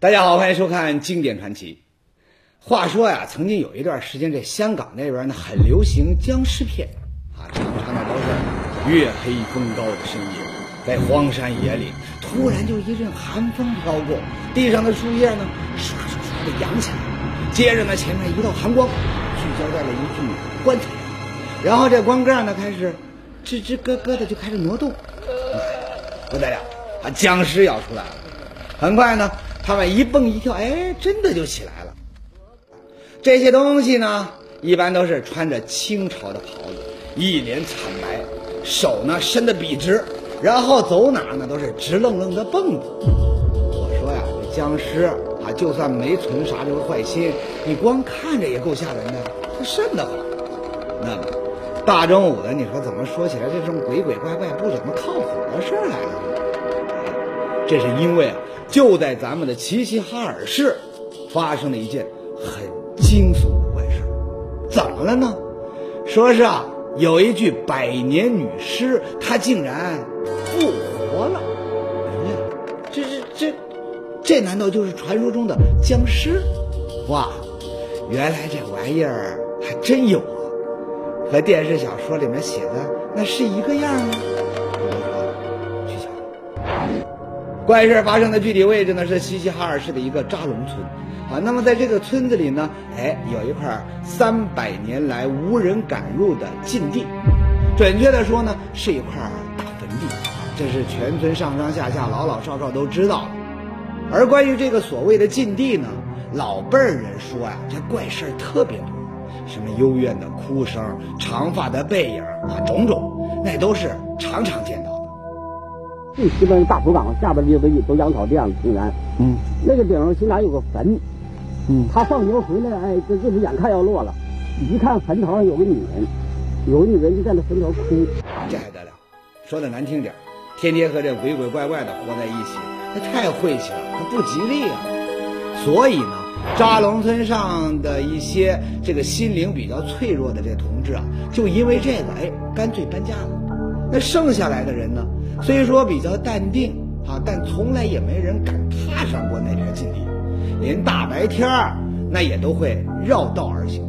大家好，欢迎收看经典传奇。话说呀，曾经有一段时间，这香港那边呢很流行僵尸片啊，常常呢都是月黑风高的深夜，在荒山野岭，突然就一阵寒风飘过，地上的树叶呢唰唰唰的扬起来，接着呢前面一道寒光聚焦在了一具棺材上，然后这棺盖呢开始吱吱咯咯的就开始挪动，不得了啊，僵尸要出来了！很快呢。他们一蹦一跳，哎，真的就起来了。这些东西呢，一般都是穿着清朝的袍子，一脸惨白，手呢伸得笔直，然后走哪呢都是直愣愣的蹦子。我说呀，这僵尸啊，就算没存啥这个坏心，你光看着也够吓人的，他瘆得慌。那么大中午的，你说怎么说起来这种鬼鬼怪怪、不怎么靠谱的事来了？这是因为啊。就在咱们的齐齐哈尔市，发生了一件很惊悚的怪事怎么了呢？说是啊，有一具百年女尸，她竟然复活了。哎呀，这这这，这难道就是传说中的僵尸？哇，原来这玩意儿还真有啊，和电视小说里面写的那是一个样吗？怪事发生的具体位置呢是齐齐哈尔市的一个扎龙村，啊，那么在这个村子里呢，哎，有一块三百年来无人敢入的禁地，准确的说呢，是一块大坟地，这是全村上上下下老老少少都知道的。而关于这个所谓的禁地呢，老辈儿人说呀，这怪事儿特别多，什么幽怨的哭声、长发的背影啊，种种，那都是常常见到。最西边大土岗下边就都都养草地样平原，嗯，那个顶上西南有个坟，嗯，他放牛回来，哎，这就是眼看要落了，一看坟头上有个女人，有个女人就在那坟头哭，这还得了？说的难听点，天天和这鬼鬼怪怪的活在一起，那太晦气了，那不吉利啊。所以呢，扎龙村上的一些这个心灵比较脆弱的这同志啊，就因为这个，哎，干脆搬家了。那剩下来的人呢？虽说比较淡定啊，但从来也没人敢踏上过那片禁地，连大白天儿那也都会绕道而行。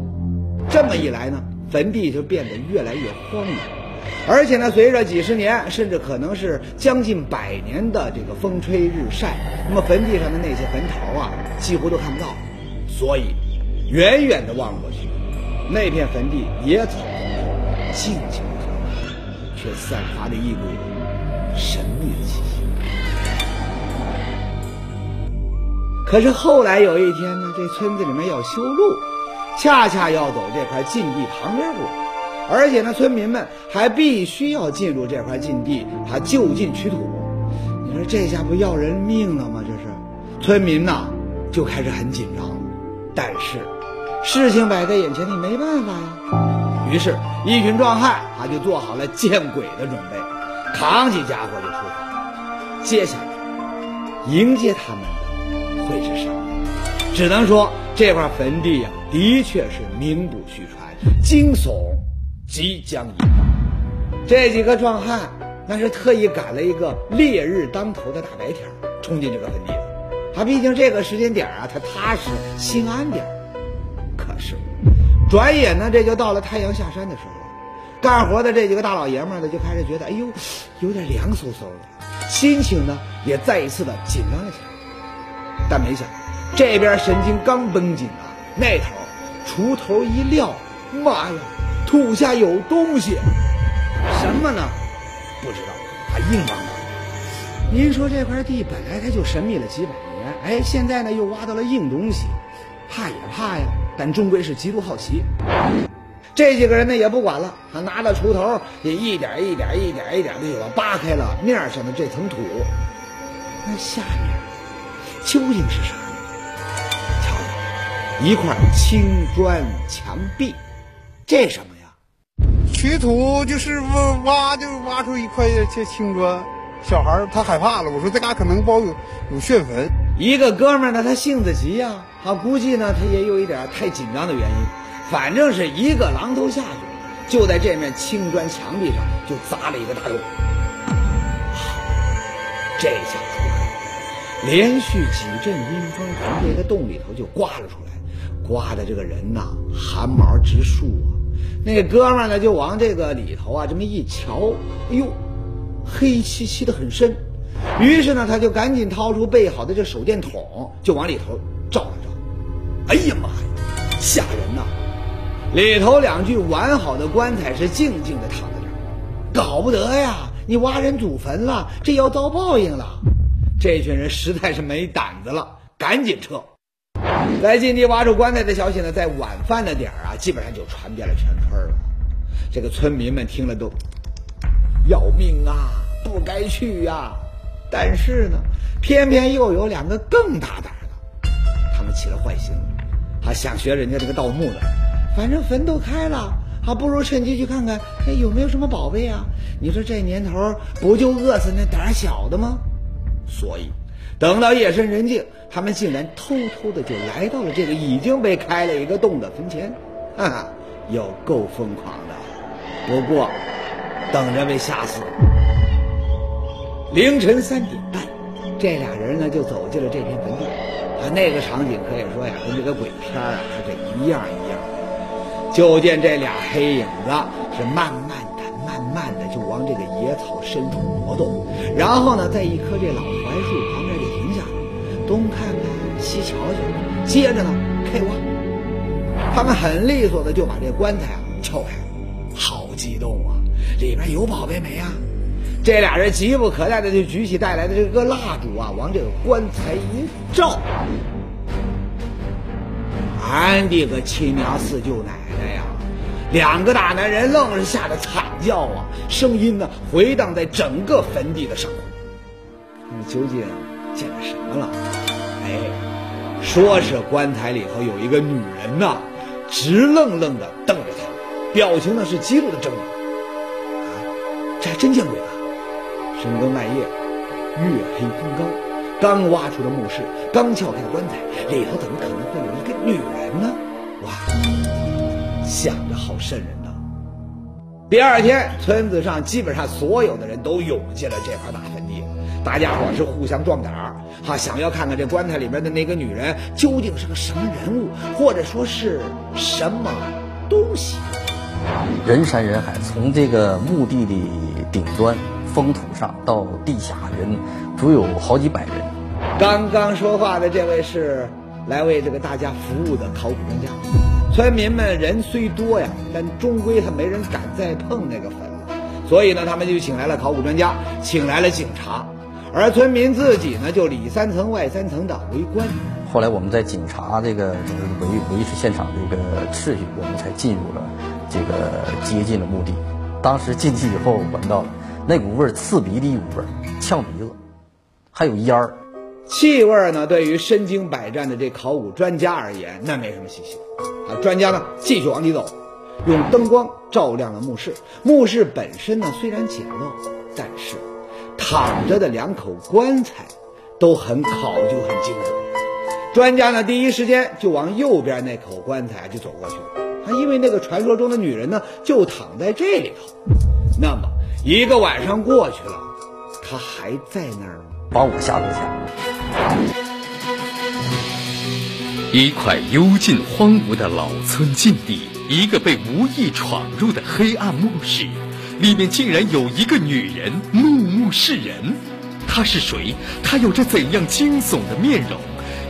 这么一来呢，坟地就变得越来越荒凉，而且呢，随着几十年，甚至可能是将近百年的这个风吹日晒，那么坟地上的那些坟头啊，几乎都看不到。所以，远远的望过去，那片坟地野草丛生静静的，却散发着一股。神秘的气息。可是后来有一天呢，这村子里面要修路，恰恰要走这块禁地旁边过，而且呢，村民们还必须要进入这块禁地，他就近取土。你说这下不要人命了吗？这是，村民呐就开始很紧张了。但是，事情摆在眼前，你没办法呀。于是，一群壮汉他就做好了见鬼的准备。扛起家伙就出发，接下来迎接他们的会是什么？只能说这块坟地呀，的确是名不虚传，惊悚即将引爆。这几个壮汉那是特意赶了一个烈日当头的大白天，冲进这个坟地的。他毕竟这个时间点啊，他踏实心安点可是，转眼呢，这就到了太阳下山的时候。干活的这几个大老爷们呢，就开始觉得，哎呦，有点凉飕飕的，心情呢也再一次的紧张了起来。但没想，这边神经刚绷紧啊，那头锄头一撂，妈呀，土下有东西，什么呢？不知道，还硬邦邦。您说这块地本来它就神秘了几百年，哎，现在呢又挖到了硬东西，怕也怕呀，但终归是极度好奇。这几个人呢也不管了，他拿着锄头也一点一点、一点一点的就要扒开了面上的这层土。那下面究竟是啥呢？瞧瞧，一块青砖墙壁，这什么呀？取土就是挖挖，就挖出一块这青砖。小孩他害怕了，我说这嘎可能包有有炫坟。一个哥们呢，他性子急呀，他估计呢他也有一点太紧张的原因。反正是一个榔头下去，就在这面青砖墙壁上就砸了一个大洞。这下出来连续几阵阴风从这个洞里头就刮了出来，刮的这个人呐汗毛直竖啊。那哥们呢就往这个里头啊这么一瞧，哎呦，黑漆漆的很深。于是呢他就赶紧掏出备好的这手电筒，就往里头照了照。哎呀妈呀，吓人呐！里头两具完好的棺材是静静的躺在这儿，搞不得呀！你挖人祖坟了，这要遭报应了。这群人实在是没胆子了，赶紧撤。在进地挖出棺材的消息呢，在晚饭的点儿啊，基本上就传遍了全村了。这个村民们听了都要命啊，不该去呀。但是呢，偏偏又有两个更大胆的，他们起了坏心，还想学人家这个盗墓的。反正坟都开了，还不如趁机去看看，哎，有没有什么宝贝啊？你说这年头不就饿死那胆小的吗？所以，等到夜深人静，他们竟然偷偷的就来到了这个已经被开了一个洞的坟前，哈哈，有够疯狂的。不过，等着被吓死。凌晨三点半，这俩人呢就走进了这片坟地，啊，那个场景可以说呀，跟这个鬼片啊是，这一样一。就见这俩黑影子是慢慢的、慢慢的就往这个野草深处挪动，然后呢，在一棵这老槐树旁边就停下了，东看看，西瞧瞧，接着呢开挖。他们很利索的就把这棺材啊撬开了，好激动啊！里边有宝贝没啊？这俩人急不可待的就举起带来的这个蜡烛啊，往这个棺材一照。俺的个亲娘四舅奶！两个大男人愣是吓得惨叫啊，声音呢回荡在整个坟地的上空。你究竟见了什么了？哎，说是棺材里头有一个女人呐，直愣愣的瞪着他，表情呢是极度的狰狞。啊，这还真见鬼了！深更半夜，月黑风高，刚挖出的墓室，刚撬开的棺材，里头怎么可能会有一个女人呢？哇，想着好瘆人呐！第二天，村子上基本上所有的人都涌进了这块大坟地，大家伙是互相壮胆儿，哈，想要看看这棺材里面的那个女人究竟是个什么人物，或者说是什么东西。人山人海，从这个墓地的顶端。封土上到地下人足有好几百人。刚刚说话的这位是来为这个大家服务的考古专家。村民们人虽多呀，但终归他没人敢再碰那个坟了。所以呢，他们就请来了考古专家，请来了警察，而村民自己呢就里三层外三层的围观。后来我们在警察这个维维持现场这个秩序，我们才进入了这个接近了墓地。当时进去以后闻到了。那股味儿刺鼻的一股味儿，呛鼻子，还有烟儿。气味呢，对于身经百战的这考古专家而言，那没什么稀奇。啊，专家呢继续往里走，用灯光照亮了墓室。墓室本身呢虽然简陋，但是躺着的两口棺材都很考究、很精致。专家呢第一时间就往右边那口棺材就走过去了，啊，因为那个传说中的女人呢就躺在这里头。那么。一个晚上过去了，她还在那儿吗？把我吓了一跳。一块幽静荒芜的老村禁地，一个被无意闯入的黑暗墓室，里面竟然有一个女人怒目视人。她是谁？她有着怎样惊悚的面容？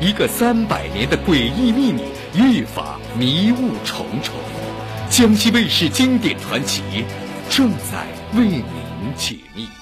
一个三百年的诡异秘密，愈发迷雾重重。江西卫视经典传奇正在。为您解密。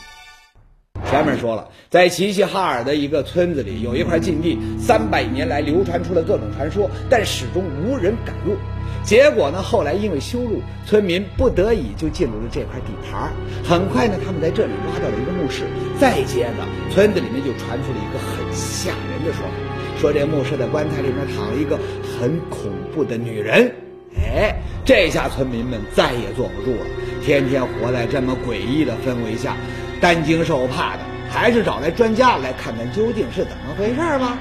前面说了，在齐齐哈尔的一个村子里，有一块禁地，三百年来流传出了各种传说，但始终无人敢入。结果呢，后来因为修路，村民不得已就进入了这块地盘。很快呢，他们在这里挖到了一个墓室。再接着，村子里面就传出了一个很吓人的说法，说这墓室的棺材里面躺了一个很恐怖的女人。哎，这下村民们再也坐不住了。天天活在这么诡异的氛围下，担惊受怕的，还是找来专家来看看究竟是怎么回事吧。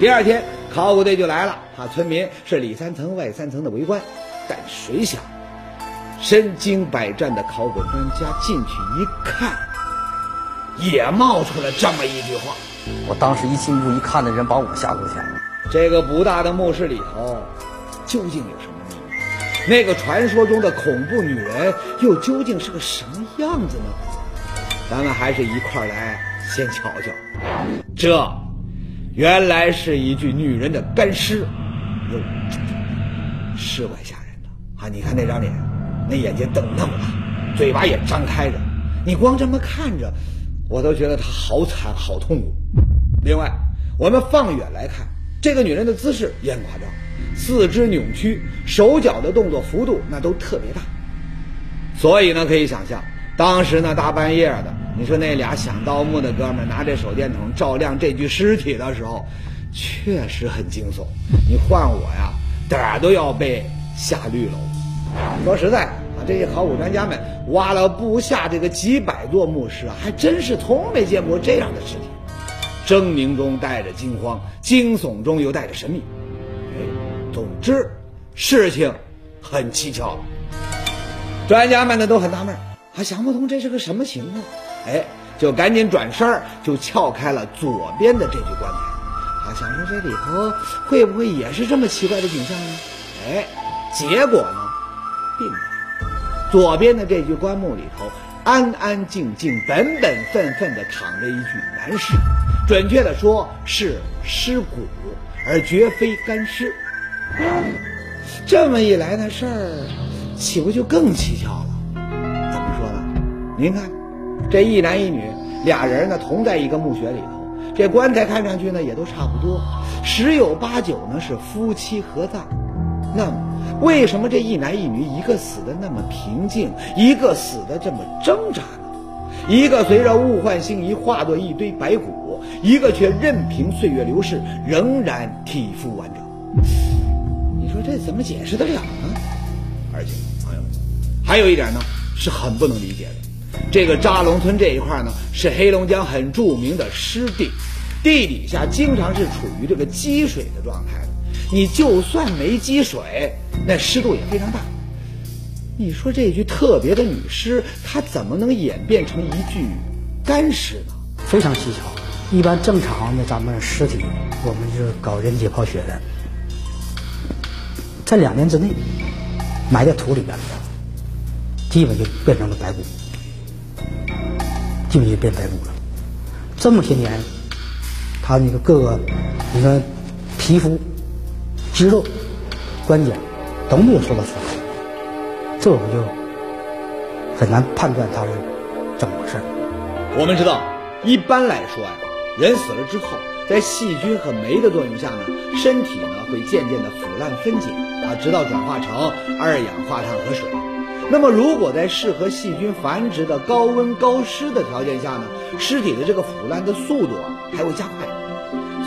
第二天，考古队就来了，怕村民是里三层外三层的围观。但谁想，身经百战的考古专家进去一看，也冒出了这么一句话：“我当时一进屋一看，那人把我吓够呛。这个不大的墓室里头，究竟有什么秘密？那个传说中的恐怖女人又究竟是个什么样子呢？咱们还是一块儿来先瞧瞧。这原来是一具女人的干尸，哟，是怪吓人的啊！你看那张脸，那眼睛瞪那么大，嘴巴也张开着，你光这么看着，我都觉得她好惨好痛苦。另外，我们放远来看，这个女人的姿势也很夸张，四肢扭曲，手脚的动作幅度那都特别大。所以呢，可以想象，当时呢大半夜的，你说那俩想盗墓的哥们拿着手电筒照亮这具尸体的时候，确实很惊悚。你换我呀，胆儿都要被吓绿了。说实在啊，这些考古专家们挖了不下这个几百座墓室啊，还真是从没见过这样的尸体。狰狞中带着惊慌，惊悚中又带着神秘。哎，总之，事情很蹊跷。专家们呢都很纳闷，还想不通这是个什么情况。哎，就赶紧转身就撬开了左边的这具棺材，啊，想说这里头会不会也是这么奇怪的景象呢？哎，结果呢，并没有。左边的这具棺木里头，安安静静、本本分分地躺着一具男尸。准确的说是尸骨，而绝非干尸。这么一来，那事儿岂不就更蹊跷了？您看，这一男一女俩人呢，同在一个墓穴里头，这棺材看上去呢也都差不多，十有八九呢是夫妻合葬。那么，为什么这一男一女一个死的那么平静，一个死的这么挣扎呢？一个随着物换星移化作一堆白骨，一个却任凭岁月流逝，仍然体肤完整。你说这怎么解释得了呢？而且，朋友们，还有一点呢，是很不能理解的。这个扎龙村这一块呢，是黑龙江很著名的湿地，地底下经常是处于这个积水的状态的。你就算没积水，那湿度也非常大。你说这具特别的女尸，它怎么能演变成一具干尸呢？非常蹊跷。一般正常的咱们尸体，我们就是搞人解剖学的，在两年之内埋在土里边，基本就变成了白骨，基本就变白骨了。这么些年，他那个各个，你看皮肤、肌肉、关节都没有受到损害。这我们就很难判断他是怎么回事。我们知道，一般来说呀，人死了之后，在细菌和酶的作用下呢，身体呢会渐渐的腐烂分解啊，直到转化成二氧化碳和水。那么，如果在适合细菌繁殖的高温高湿的条件下呢，尸体的这个腐烂的速度还会加快。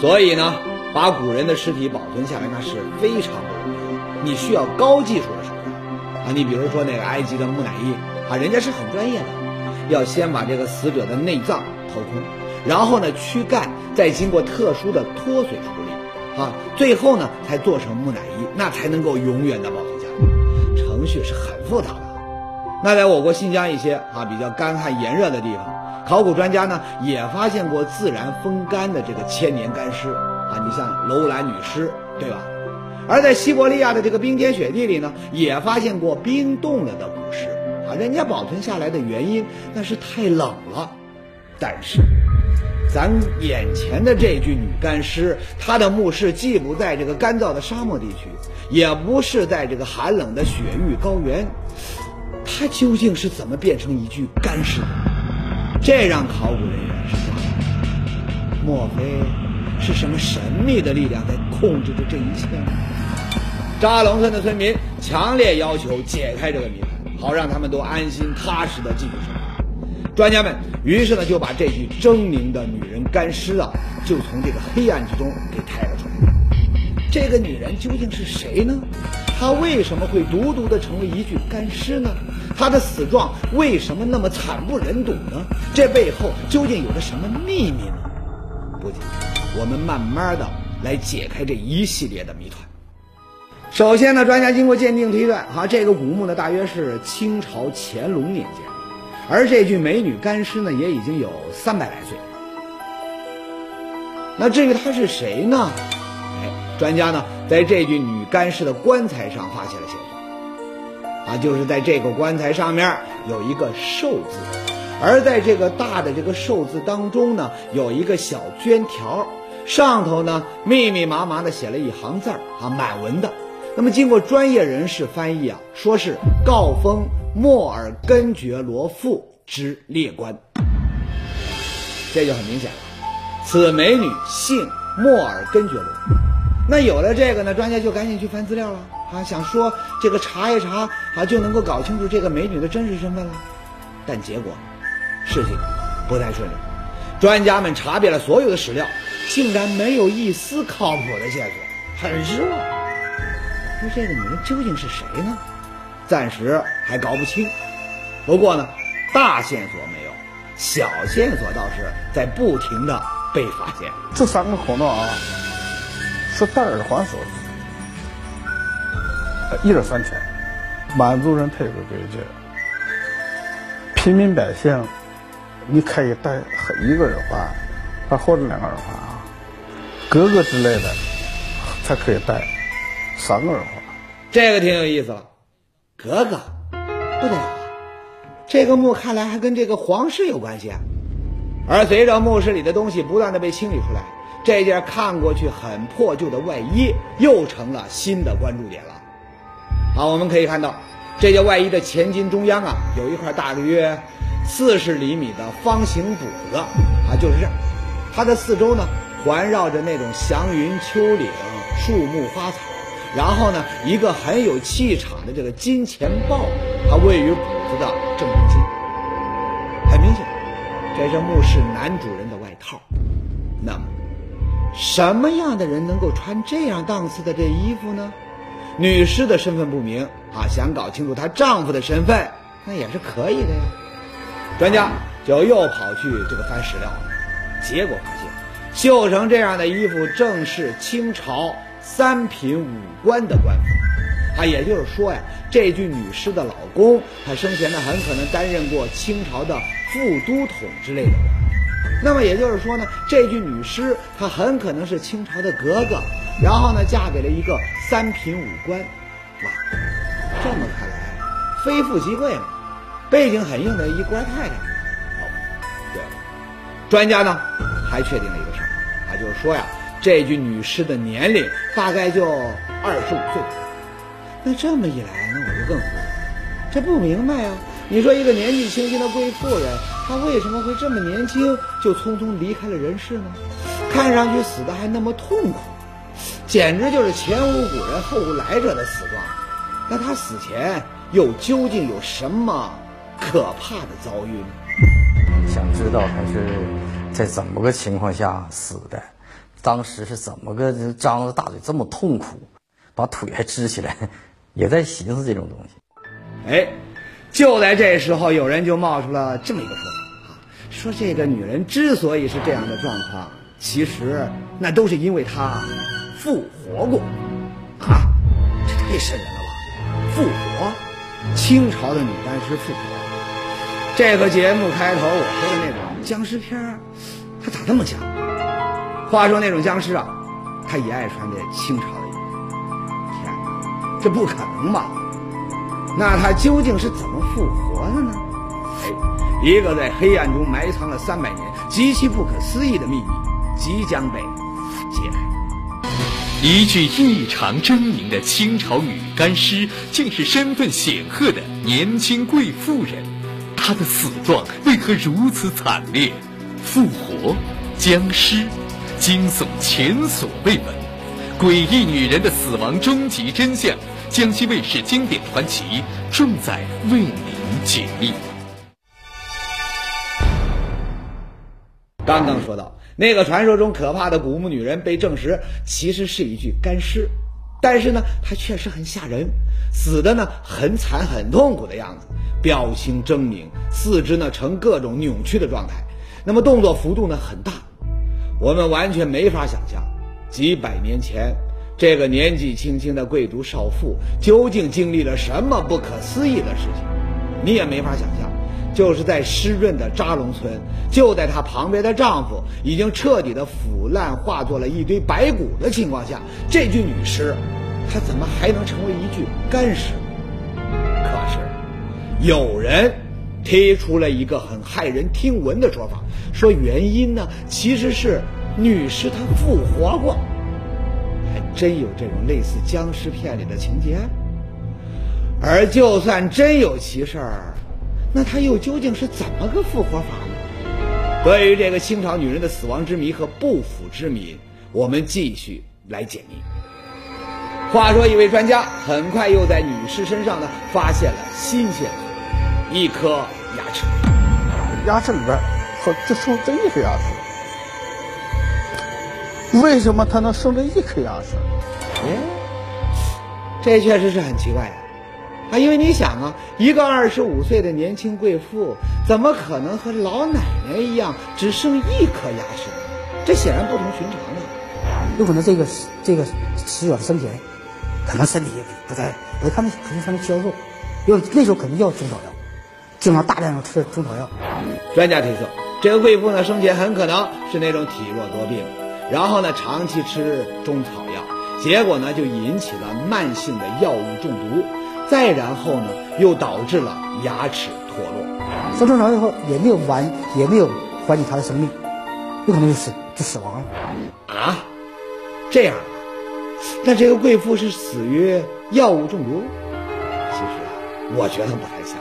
所以呢，把古人的尸体保存下来那是非常不容易，你需要高技术的手段。啊，你比如说那个埃及的木乃伊啊，人家是很专业的，要先把这个死者的内脏掏空，然后呢躯干，再经过特殊的脱水处理，啊，最后呢才做成木乃伊，那才能够永远的保存下来。程序是很复杂的。那在我国新疆一些啊比较干旱炎热的地方，考古专家呢也发现过自然风干的这个千年干尸啊，你像楼兰女尸，对吧？而在西伯利亚的这个冰天雪地里呢，也发现过冰冻了的古尸啊，人家保存下来的原因那是太冷了。但是，咱眼前的这具女干尸，她的墓室既不在这个干燥的沙漠地区，也不是在这个寒冷的雪域高原，她究竟是怎么变成一具干尸的？这让考古人员是吓了。莫非是什么神秘的力量在控制着这一切吗？扎龙村的村民强烈要求解开这个谜团，好让他们都安心踏实的继续生活。专家们于是呢就把这具狰狞的女人干尸啊，就从这个黑暗之中给抬了出来。这个女人究竟是谁呢？她为什么会独独的成为一具干尸呢？她的死状为什么那么惨不忍睹呢？这背后究竟有着什么秘密呢？不急，我们慢慢的来解开这一系列的谜团。首先呢，专家经过鉴定推断，哈，这个古墓呢大约是清朝乾隆年间，而这具美女干尸呢也已经有三百来岁了。那至于她是谁呢？专家呢在这具女干尸的棺材上发现了线索，啊，就是在这个棺材上面有一个寿字，而在这个大的这个寿字当中呢，有一个小绢条，上头呢密密麻麻的写了一行字儿啊，满文的。那么经过专业人士翻译啊，说是告封莫尔根觉罗父之列官，这就很明显了。此美女姓莫尔根觉罗。那有了这个呢，专家就赶紧去翻资料了啊，想说这个查一查啊，就能够搞清楚这个美女的真实身份了。但结果事情不太顺利，专家们查遍了所有的史料，竟然没有一丝靠谱的线索，很失望。说这个女人究竟是谁呢？暂时还搞不清。不过呢，大线索没有，小线索倒是在不停的被发现。这三个孔洞啊，是戴耳环所致，一耳三千。满族人特别给这个，平民百姓，你可以戴一个耳环，或者两个耳环啊，格格之类的才可以戴三个耳环。这个挺有意思了，格格，不得了，这个墓看来还跟这个皇室有关系啊。而随着墓室里的东西不断的被清理出来，这件看过去很破旧的外衣又成了新的关注点了。好，我们可以看到，这件外衣的前襟中央啊，有一块大约四十厘米的方形补子啊，就是这样。它的四周呢，环绕着那种祥云丘陵、树木花草。然后呢，一个很有气场的这个金钱豹，它位于补子的正中心。很明显，这是墓室男主人的外套。那么，什么样的人能够穿这样档次的这衣服呢？女尸的身份不明啊，想搞清楚她丈夫的身份，那也是可以的呀。专家就又跑去这个翻史料，结果发现，绣成这样的衣服正是清朝。三品武官的官服，啊，也就是说呀，这具女尸的老公，他生前呢很可能担任过清朝的副都统之类的官。那么也就是说呢，这具女尸她很可能是清朝的格格，然后呢嫁给了一个三品武官。哇，这么看来，非富即贵嘛，背景很硬的一官太太。哦，对了，专家呢还确定了一个事儿，啊，就是说呀。这具女尸的年龄大概就二十五岁，那这么一来，那我就更糊涂，这不明白啊！你说一个年纪轻轻的贵妇人，她为什么会这么年轻就匆匆离开了人世呢？看上去死的还那么痛苦，简直就是前无古人后无来者的死状。那她死前又究竟有什么可怕的遭遇呢？想知道她是在怎么个情况下死的？当时是怎么个张着大嘴这么痛苦，把腿还支起来，也在寻思这种东西。哎，就在这时候，有人就冒出了这么一个说法啊，说这个女人之所以是这样的状况，其实那都是因为她复活过。啊，这太瘆人了吧？复活？清朝的女干尸复活？这个节目开头我说的那种僵尸片儿它咋这么讲？话说那种僵尸啊，他也爱穿这清朝的衣服。天哪，这不可能吧？那他究竟是怎么复活的呢？哎，一个在黑暗中埋藏了三百年、极其不可思议的秘密，即将被揭开。一具异常狰狞的清朝女干尸，竟是身份显赫的年轻贵妇人。她的死状为何如此惨烈？复活？僵尸？惊悚前所未闻，诡异女人的死亡终极真相，江西卫视经典传奇正在为您解密。刚刚说到那个传说中可怕的古墓女人被证实其实是一具干尸，但是呢，她确实很吓人，死的呢很惨很痛苦的样子，表情狰狞，四肢呢呈各种扭曲的状态，那么动作幅度呢很大。我们完全没法想象，几百年前这个年纪轻轻的贵族少妇究竟经历了什么不可思议的事情。你也没法想象，就是在湿润的扎龙村，就在她旁边的丈夫已经彻底的腐烂化作了一堆白骨的情况下，这具女尸，她怎么还能成为一具干尸？可是，有人提出了一个很骇人听闻的说法，说原因呢其实是女尸她复活过，真有这种类似僵尸片里的情节。而就算真有其事儿，那他又究竟是怎么个复活法呢？对于这个清朝女人的死亡之谜和不腐之谜，我们继续来解谜。话说，一位专家很快又在女尸身上呢发现了新线索，一颗牙齿。牙齿里边好就剩这一颗牙齿，为什么他能剩这一颗牙齿？哎，这确实是很奇怪呀！啊，因为你想啊，一个二十五岁的年轻贵妇，怎么可能和老奶奶一样只剩一颗牙齿呢？这显然不同寻常啊！有可能这个这个死者生前。可能身体不太，我看那可能上面消瘦，要那时候肯定要中草药，经常大量的吃中草药。专家推测，这个贵妇呢生前很可能是那种体弱多病，然后呢长期吃中草药，结果呢就引起了慢性的药物中毒，再然后呢又导致了牙齿脱落。说中草药以后也没有完，也没有缓解他的生命，有可能就死就死亡了。啊，这样。那这个贵妇是死于药物中毒？其实啊，我觉得不太像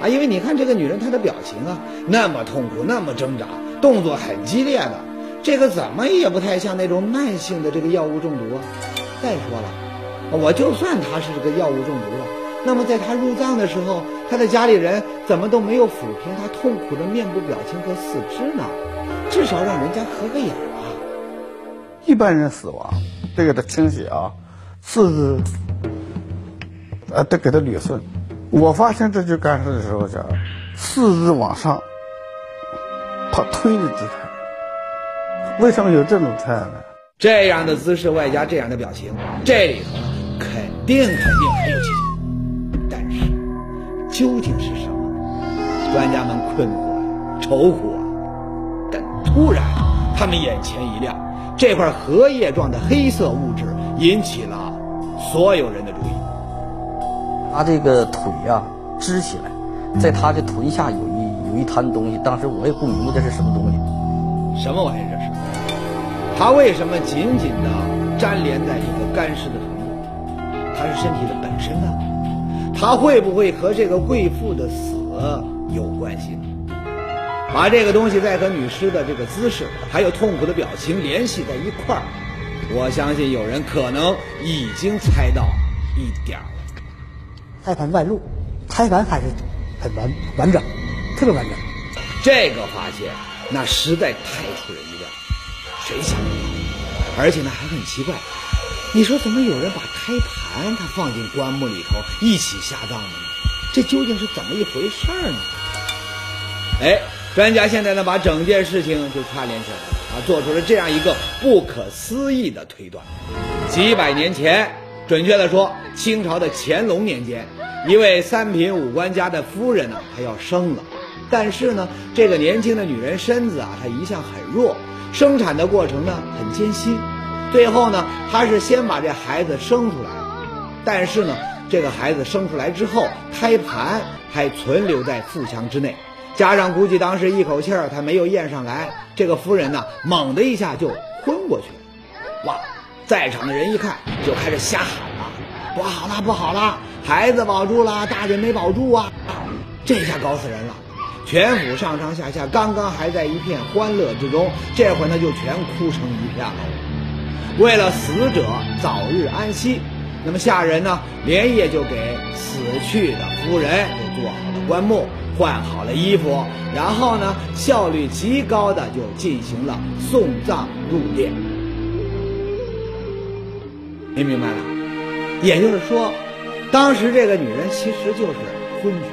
啊，因为你看这个女人她的表情啊，那么痛苦，那么挣扎，动作很激烈的，这个怎么也不太像那种慢性的这个药物中毒啊。再说了，我就算他是这个药物中毒了，那么在他入葬的时候，他的家里人怎么都没有抚平他痛苦的面部表情和四肢呢？至少让人家合个影吧。一般人死亡。得给他清洗啊，四肢，呃，得给他捋顺。我发现这具干尸的时候，叫四肢往上，他推的姿态。为什么有这种菜呢？这样的姿势外加这样的表情，这里头肯定肯定很有蹊跷。但是，究竟是什么？专家们困惑、愁苦啊。但突然，他们眼前一亮。这块荷叶状的黑色物质引起了所有人的注意。他这个腿呀支起来，在他的臀下有一有一滩东西，当时我也不明白这是什么东西。什么玩意儿这是？他为什么紧紧的粘连在一个干尸的臀部？它是身体的本身呢？它会不会和这个贵妇的死有关系呢？把这个东西再和女尸的这个姿势，还有痛苦的表情联系在一块儿，我相信有人可能已经猜到一点儿了。胎盘外露，胎盘还是很完完整，特别完整。这个发现那实在太出人意料，谁想到？而且呢还很奇怪，你说怎么有人把胎盘他放进棺木里头一起下葬的呢？这究竟是怎么一回事呢？哎。专家现在呢，把整件事情就串联起来了啊，做出了这样一个不可思议的推断：几百年前，准确的说，清朝的乾隆年间，一位三品武官家的夫人呢，她要生了，但是呢，这个年轻的女人身子啊，她一向很弱，生产的过程呢很艰辛，最后呢，他是先把这孩子生出来了，但是呢，这个孩子生出来之后，胎盘还存留在腹腔之内。加上估计当时一口气儿他没有咽上来，这个夫人呢猛的一下就昏过去了。哇，在场的人一看就开始瞎喊了：“不好了，不好了，孩子保住了，大人没保住啊！”这下搞死人了，全府上上下下刚刚还在一片欢乐之中，这会儿呢就全哭成一片了。为了死者早日安息，那么下人呢连夜就给死去的夫人就做好了棺木。换好了衣服，然后呢，效率极高的就进行了送葬入殓。您明白了？也就是说，当时这个女人其实就是昏厥，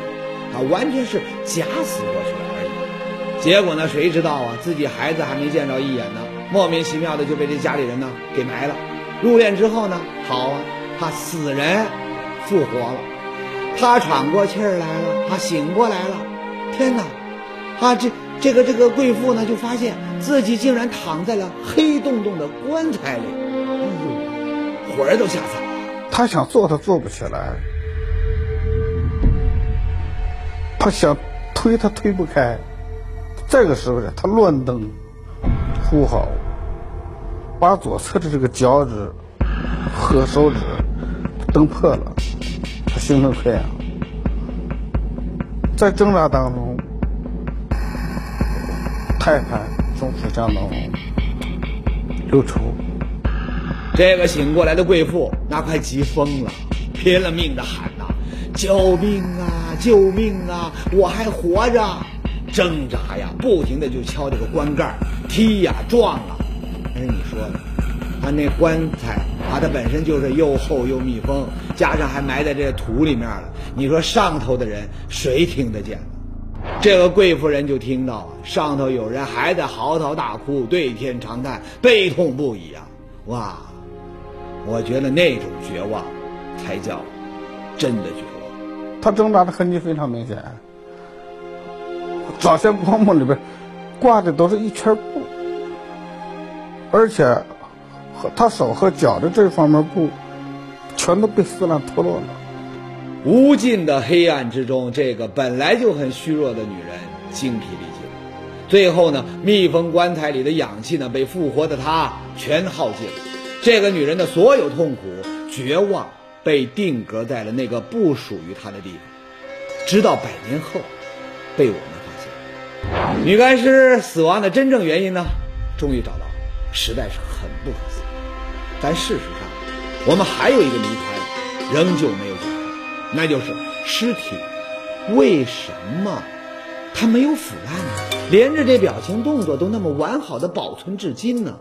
啊完全是假死过去了而已。结果呢，谁知道啊？自己孩子还没见着一眼呢，莫名其妙的就被这家里人呢给埋了。入殓之后呢，好啊，他死人复活了。他喘过气儿来了，他醒过来了，天哪！啊，这这个这个贵妇呢，就发现自己竟然躺在了黑洞洞的棺材里，哎呦，魂儿都吓散了。他想坐，他坐不起来；他想推，他推不开。这个时候呢，他乱蹬，呼好，把左侧的这个脚趾和手指蹬破了，他形成溃疡。在挣扎当中。太太从腹腔当中流出，这个醒过来的贵妇那快急疯了，拼了命的喊呐：“救命啊！救命啊！我还活着！”挣扎呀，不停的就敲这个棺盖，踢呀撞啊。哎，你说呢？他那棺材啊，它本身就是又厚又密封，加上还埋在这土里面了。你说上头的人谁听得见？这个贵妇人就听到上头有人还在嚎啕大哭，对天长叹，悲痛不已啊！哇，我觉得那种绝望才叫真的绝望。他挣扎的痕迹非常明显，照相光幕里边挂的都是一圈布，而且和他手和脚的这方面布全都被撕烂脱落了。无尽的黑暗之中，这个本来就很虚弱的女人精疲力尽。最后呢，密封棺材里的氧气呢，被复活的她全耗尽了。这个女人的所有痛苦、绝望，被定格在了那个不属于他的地方。直到百年后，被我们发现，女干尸死亡的真正原因呢，终于找到了，实在是很不可思议。但事实上，我们还有一个谜团，仍旧没有解开。那就是尸体为什么它没有腐烂呢？连着这表情动作都那么完好的保存至今呢？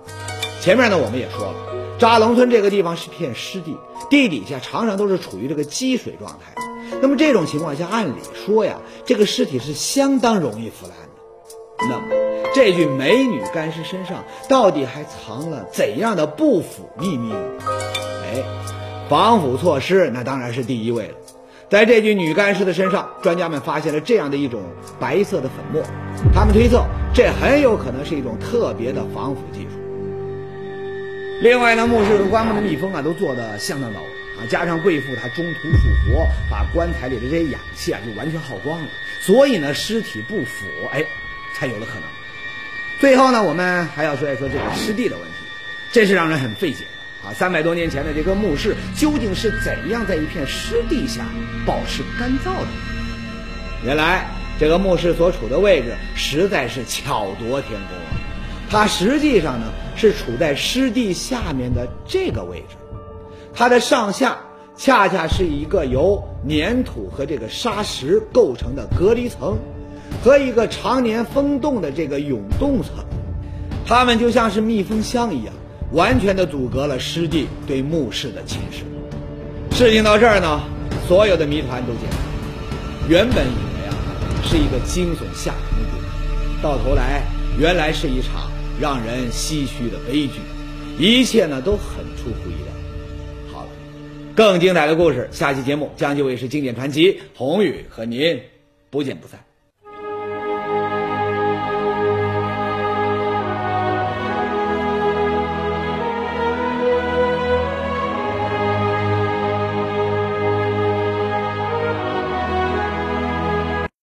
前面呢我们也说了，扎龙村这个地方是片湿地，地底下常常都是处于这个积水状态。那么这种情况下，按理说呀，这个尸体是相当容易腐烂的。那么这具美女干尸身上到底还藏了怎样的不腐秘密呢？哎，防腐措施那当然是第一位了。在这具女干尸的身上，专家们发现了这样的一种白色的粉末，他们推测这很有可能是一种特别的防腐技术。另外呢，墓室和棺木的密封啊都做得相当到位啊，加上贵妇她中途复活，把棺材里的这些氧气啊就完全耗光了，所以呢尸体不腐，哎，才有了可能。最后呢，我们还要说一说这个湿地的问题，这是让人很费解的。啊，三百多年前的这个墓室究竟是怎样在一片湿地下保持干燥的？原来这个墓室所处的位置实在是巧夺天工啊！它实际上呢是处在湿地下面的这个位置，它的上下恰恰是一个由粘土和这个沙石构成的隔离层，和一个常年封冻的这个永冻层，它们就像是密封箱一样。完全的阻隔了湿地对墓室的侵蚀。事情到这儿呢，所有的谜团都解开。原本以为啊是一个惊悚吓人的故事，到头来原来是一场让人唏嘘的悲剧。一切呢都很出乎意料。好了，更精彩的故事，下期节目将就会是经典传奇，宏宇和您不见不散。